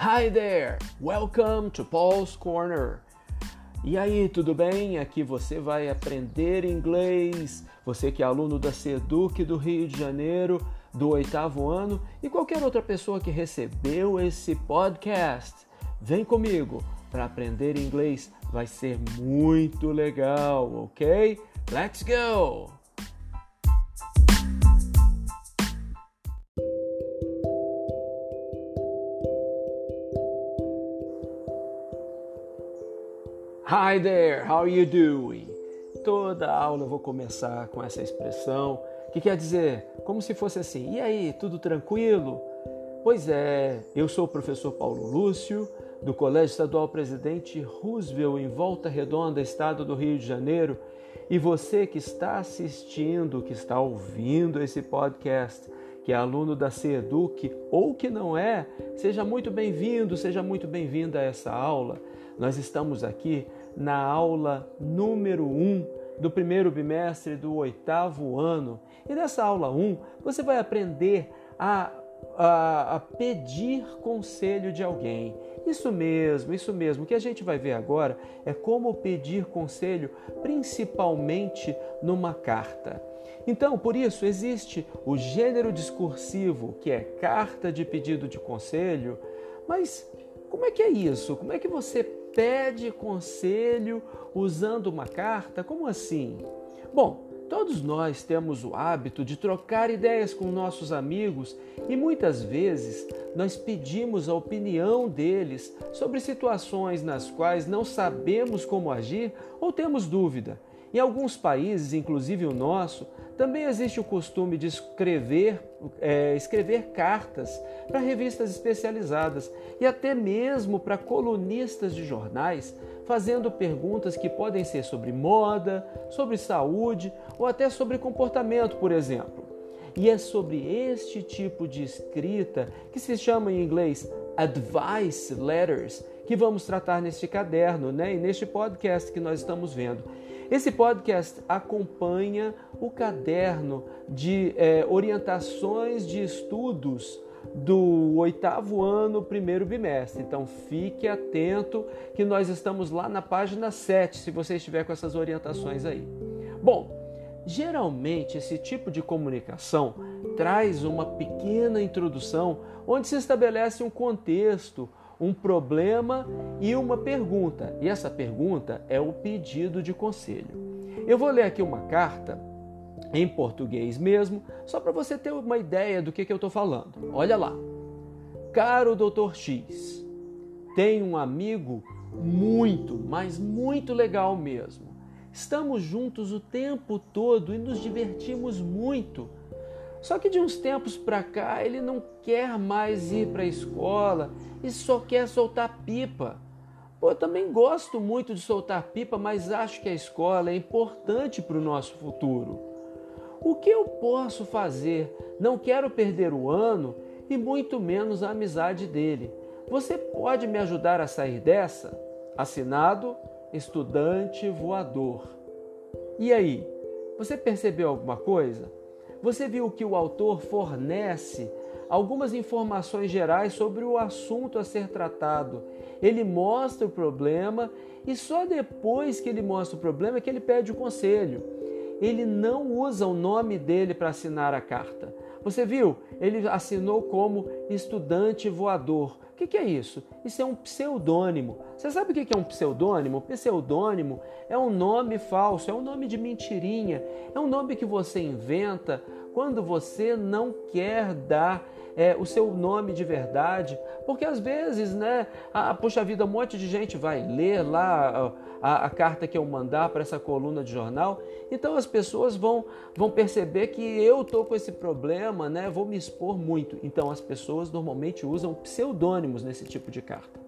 Hi there! Welcome to Paul's Corner. E aí, tudo bem? Aqui você vai aprender inglês. Você que é aluno da Seduc do Rio de Janeiro, do oitavo ano, e qualquer outra pessoa que recebeu esse podcast. Vem comigo para aprender inglês. Vai ser muito legal, ok? Let's go! Hi there, how are you doing? Toda aula eu vou começar com essa expressão, que quer dizer como se fosse assim: e aí, tudo tranquilo? Pois é, eu sou o professor Paulo Lúcio, do Colégio Estadual Presidente Roosevelt, em Volta Redonda, estado do Rio de Janeiro, e você que está assistindo, que está ouvindo esse podcast, que é aluno da CEDUC ou que não é, seja muito bem-vindo, seja muito bem-vinda a essa aula. Nós estamos aqui na aula número 1 um do primeiro bimestre do oitavo ano. E nessa aula 1, um, você vai aprender a, a, a, pedir conselho de alguém. Isso mesmo, isso mesmo. O que a gente vai ver agora é como pedir conselho, principalmente numa carta. Então, por isso, existe o gênero discursivo, que é carta de pedido de conselho, mas como é que é isso? Como é que você pede conselho usando uma carta? Como assim? Bom, todos nós temos o hábito de trocar ideias com nossos amigos e muitas vezes nós pedimos a opinião deles sobre situações nas quais não sabemos como agir ou temos dúvida. Em alguns países, inclusive o nosso, também existe o costume de escrever, é, escrever cartas para revistas especializadas e até mesmo para colunistas de jornais, fazendo perguntas que podem ser sobre moda, sobre saúde ou até sobre comportamento, por exemplo. E é sobre este tipo de escrita, que se chama em inglês advice letters, que vamos tratar neste caderno né, e neste podcast que nós estamos vendo. Esse podcast acompanha o caderno de é, orientações de estudos do oitavo ano, primeiro bimestre. Então fique atento que nós estamos lá na página 7, se você estiver com essas orientações aí. Bom, geralmente esse tipo de comunicação traz uma pequena introdução onde se estabelece um contexto, um problema e uma pergunta. E essa pergunta é o pedido de conselho. Eu vou ler aqui uma carta em português mesmo, só para você ter uma ideia do que, que eu estou falando. Olha lá. Caro Dr. X, tenho um amigo muito, mas muito legal mesmo. Estamos juntos o tempo todo e nos divertimos muito. Só que de uns tempos para cá ele não quer mais ir para a escola e só quer soltar pipa. Pô, eu também gosto muito de soltar pipa, mas acho que a escola é importante para o nosso futuro. O que eu posso fazer? Não quero perder o ano e muito menos a amizade dele. Você pode me ajudar a sair dessa? Assinado Estudante Voador. E aí, você percebeu alguma coisa? Você viu que o autor fornece algumas informações gerais sobre o assunto a ser tratado. Ele mostra o problema e só depois que ele mostra o problema é que ele pede o conselho. Ele não usa o nome dele para assinar a carta. Você viu? Ele assinou como estudante voador. O que, que é isso? Isso é um pseudônimo. Você sabe o que é um pseudônimo? Pseudônimo é um nome falso, é um nome de mentirinha, é um nome que você inventa quando você não quer dar é, o seu nome de verdade, porque às vezes, né, a, puxa vida, um monte de gente vai ler lá a, a carta que eu mandar para essa coluna de jornal, então as pessoas vão, vão perceber que eu tô com esse problema, né, vou me expor muito. Então as pessoas normalmente usam pseudônimos nesse tipo de carta.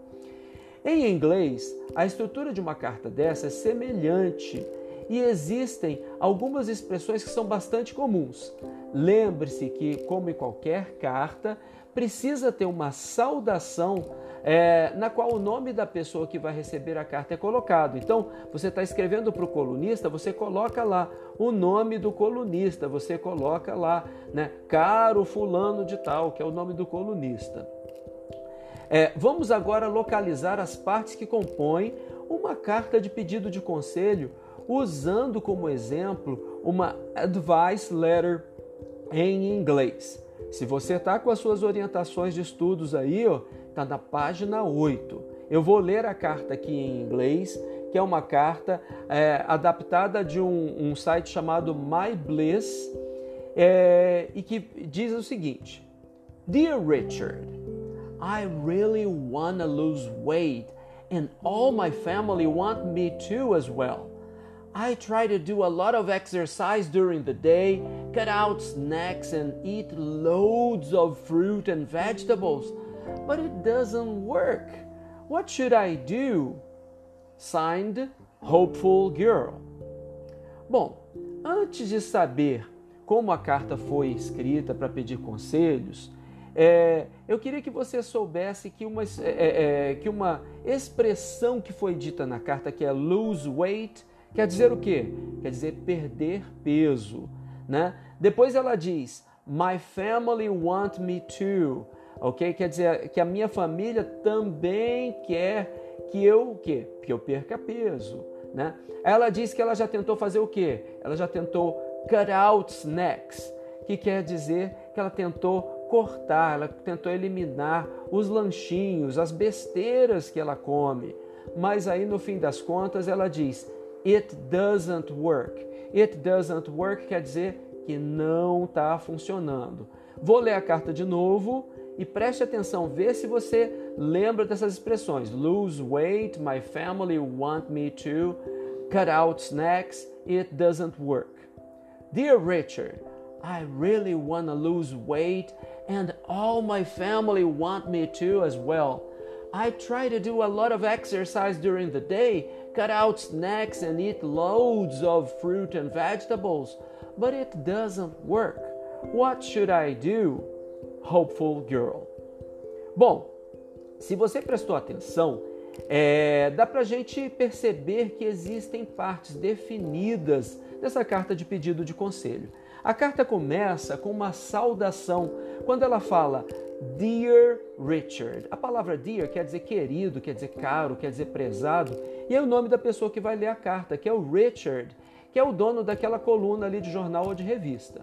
Em inglês, a estrutura de uma carta dessa é semelhante e existem algumas expressões que são bastante comuns. Lembre-se que, como em qualquer carta, precisa ter uma saudação é, na qual o nome da pessoa que vai receber a carta é colocado. Então, você está escrevendo para o colunista, você coloca lá o nome do colunista, você coloca lá, né, caro fulano de tal, que é o nome do colunista. É, vamos agora localizar as partes que compõem uma carta de pedido de conselho, usando como exemplo uma advice letter em inglês. Se você está com as suas orientações de estudos aí, está na página 8. Eu vou ler a carta aqui em inglês, que é uma carta é, adaptada de um, um, site chamado My Bliss, é, e que diz o seguinte: Dear Richard, I really want to lose weight, and all my family want me to as well. I try to do a lot of exercise during the day, cut out snacks, and eat loads of fruit and vegetables, but it doesn't work. What should I do? Signed, Hopeful Girl. Bom, antes de saber como a carta foi escrita para pedir conselhos, é, eu queria que você soubesse que uma, é, é, que uma expressão que foi dita na carta, que é lose weight, quer dizer o quê? Quer dizer perder peso. Né? Depois ela diz, my family want me to. Ok? Quer dizer que a minha família também quer que eu o quê? Que eu perca peso. Né? Ela diz que ela já tentou fazer o quê? Ela já tentou cut out snacks, que quer dizer que ela tentou cortar, ela tentou eliminar os lanchinhos, as besteiras que ela come. Mas aí no fim das contas ela diz: It doesn't work. It doesn't work quer dizer que não está funcionando. Vou ler a carta de novo e preste atenção, vê se você lembra dessas expressões. Lose weight, my family want me to. Cut out snacks, it doesn't work. Dear Richard, I really want to lose weight and all my family want me to as well. I try to do a lot of exercise during the day, cut out snacks and eat loads of fruit and vegetables, but it doesn't work. What should I do? Hopeful girl. Bom, se você prestou atenção, é, dá para gente perceber que existem partes definidas dessa carta de pedido de conselho. A carta começa com uma saudação, quando ela fala Dear Richard. A palavra dear quer dizer querido, quer dizer caro, quer dizer prezado, e é o nome da pessoa que vai ler a carta, que é o Richard, que é o dono daquela coluna ali de jornal ou de revista.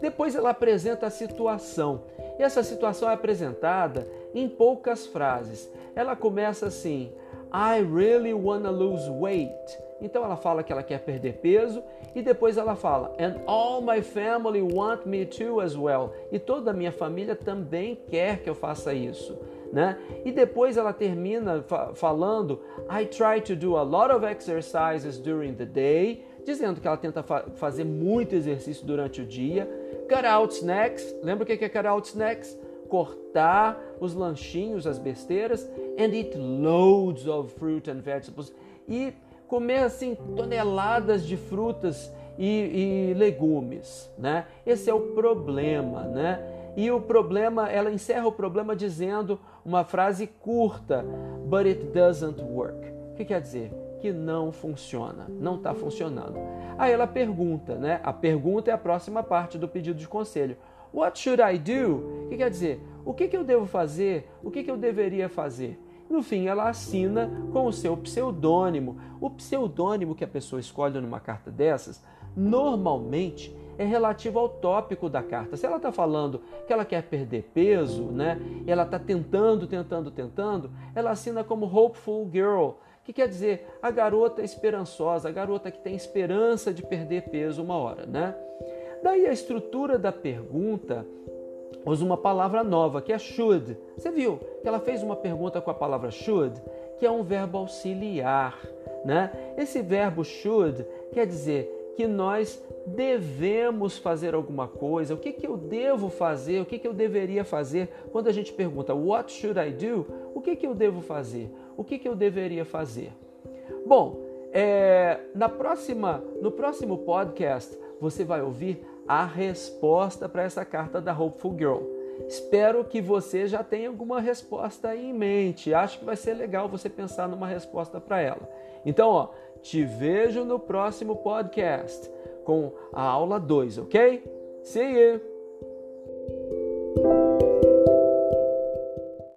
Depois ela apresenta a situação, e essa situação é apresentada em poucas frases. Ela começa assim: I really wanna lose weight. Então ela fala que ela quer perder peso e depois ela fala and all my family want me to as well. E toda a minha família também quer que eu faça isso, né? E depois ela termina fa falando I try to do a lot of exercises during the day, dizendo que ela tenta fa fazer muito exercício durante o dia. Cut out snacks. Lembra o que é cut out snacks? Cortar os lanchinhos, as besteiras, and eat loads of fruit and vegetables. E comer assim toneladas de frutas e, e, legumes, né? Esse é o problema, né? E o problema, ela encerra o problema dizendo uma frase curta, but it doesn't work. O que quer dizer? Que não funciona, não está funcionando. Aí ela pergunta, né? A pergunta é a próxima parte do pedido de conselho. What should I do? O que quer dizer? O que, que eu devo fazer? O que, que eu deveria fazer? No fim, ela assina com o seu pseudônimo. O pseudônimo que a pessoa escolhe numa carta dessas, normalmente é relativo ao tópico da carta. Se ela está falando que ela quer perder peso, né? Ela está tentando, tentando, tentando, ela assina como Hopeful Girl, que quer dizer a garota esperançosa, a garota que tem esperança de perder peso uma hora, né? Daí a estrutura da pergunta usa uma palavra nova, que é should. Você viu que ela fez uma pergunta com a palavra should, que é um verbo auxiliar. Né? Esse verbo should quer dizer que nós devemos fazer alguma coisa. O que, que eu devo fazer? O que, que eu deveria fazer? Quando a gente pergunta What should I do? O que, que eu devo fazer? O que, que eu deveria fazer? Bom, é, na próxima, no próximo podcast você vai ouvir a resposta para essa carta da Hopeful Girl. Espero que você já tenha alguma resposta aí em mente. Acho que vai ser legal você pensar numa resposta para ela. Então, ó, te vejo no próximo podcast com a aula 2, ok? See you!